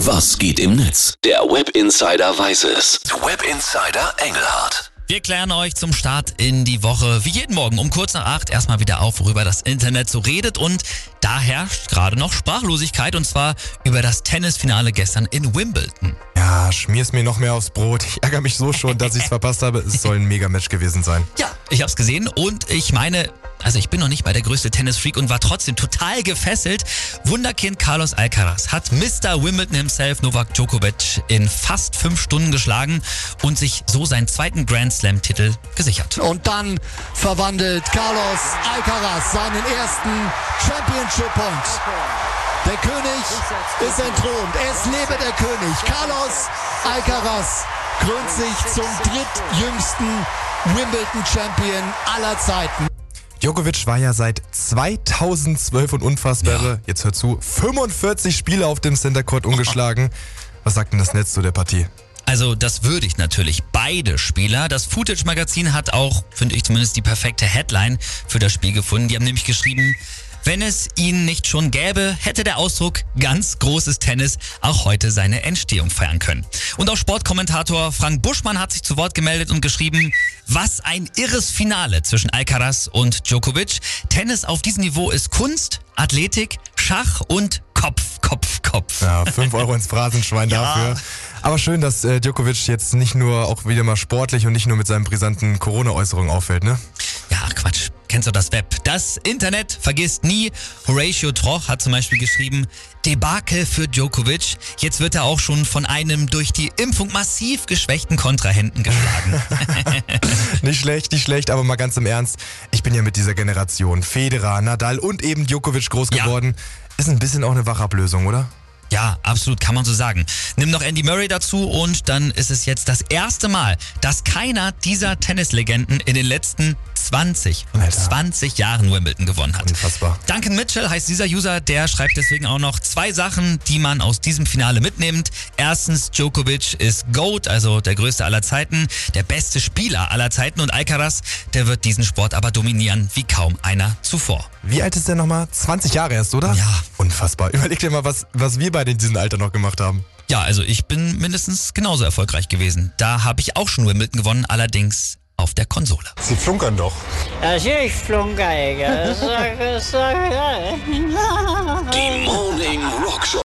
Was geht im Netz? Der Web Insider weiß es. Web Insider Engelhardt. Wir klären euch zum Start in die Woche, wie jeden Morgen um kurz nach acht, erstmal wieder auf, worüber das Internet so redet. Und da herrscht gerade noch Sprachlosigkeit und zwar über das Tennisfinale gestern in Wimbledon. Ja, schmier's mir noch mehr aufs Brot. Ich ärgere mich so schon, dass ich's verpasst habe. Es soll ein Mega-Match gewesen sein. Ja, ich hab's gesehen und ich meine, also ich bin noch nicht mal der größte Tennisfreak und war trotzdem total gefesselt. Wunderkind Carlos Alcaraz hat Mr. Wimbledon himself Novak Djokovic in fast fünf Stunden geschlagen und sich so seinen zweiten Grand Slam-Titel gesichert. Und dann verwandelt Carlos Alcaraz seinen ersten Championship Point. Der König ist entthront. Es lebe der König. Carlos Alcaraz krönt sich zum drittjüngsten Wimbledon-Champion aller Zeiten. Djokovic war ja seit 2012 und unfassbare, Ja. jetzt hör zu, 45 Spiele auf dem Center Court ungeschlagen. Was sagt denn das Netz zu der Partie? Also das würde ich natürlich. Beide Spieler. Das Footage-Magazin hat auch, finde ich zumindest, die perfekte Headline für das Spiel gefunden. Die haben nämlich geschrieben, wenn es ihn nicht schon gäbe, hätte der Ausdruck ganz großes Tennis auch heute seine Entstehung feiern können. Und auch Sportkommentator Frank Buschmann hat sich zu Wort gemeldet und geschrieben, was ein irres Finale zwischen Alcaraz und Djokovic. Tennis auf diesem Niveau ist Kunst, Athletik, Schach und Kopf, Kopf, Kopf. Ja, 5 Euro ins Phrasenschwein Ja. dafür. Aber schön, dass äh, Djokovic jetzt nicht nur auch wieder mal sportlich und nicht nur mit seinen brisanten Corona-Äußerungen auffällt, ne? Ja. Kennst du das Web? Das Internet vergisst nie. Horatio Troch hat zum Beispiel geschrieben, Debakel für Djokovic. Jetzt wird er auch schon von einem durch die Impfung massiv geschwächten Kontrahenten geschlagen. Nicht schlecht, nicht schlecht, aber mal ganz im Ernst. Ich bin ja mit dieser Generation Federer, Nadal und eben Djokovic groß Ja. geworden. Ist ein bisschen auch eine Wachablösung, oder? ja, absolut, kann man so sagen. Nimm noch Andy Murray dazu und dann ist es jetzt das erste Mal, dass keiner dieser Tennislegenden in den letzten 20 und Alter. 20 Jahren Wimbledon gewonnen hat. Unfassbar. Duncan Mitchell heißt dieser User, der schreibt deswegen auch noch zwei Sachen, die man aus diesem Finale mitnimmt. Erstens, Djokovic ist GOAT, also der größte aller Zeiten, der beste Spieler aller Zeiten und Alcaraz, der wird diesen Sport aber dominieren wie kaum einer zuvor. Wie alt ist der nochmal? 20 Jahre erst, oder? Ja. Unfassbar. Überleg dir mal, was, was wir beide in diesem Alter noch gemacht haben. Ja, also ich bin mindestens genauso erfolgreich gewesen. Da habe ich auch schon Wimbledon gewonnen, allerdings auf der Konsole. Sie flunkern doch. Natürlich flunker, sag, Die Morning Rock Show.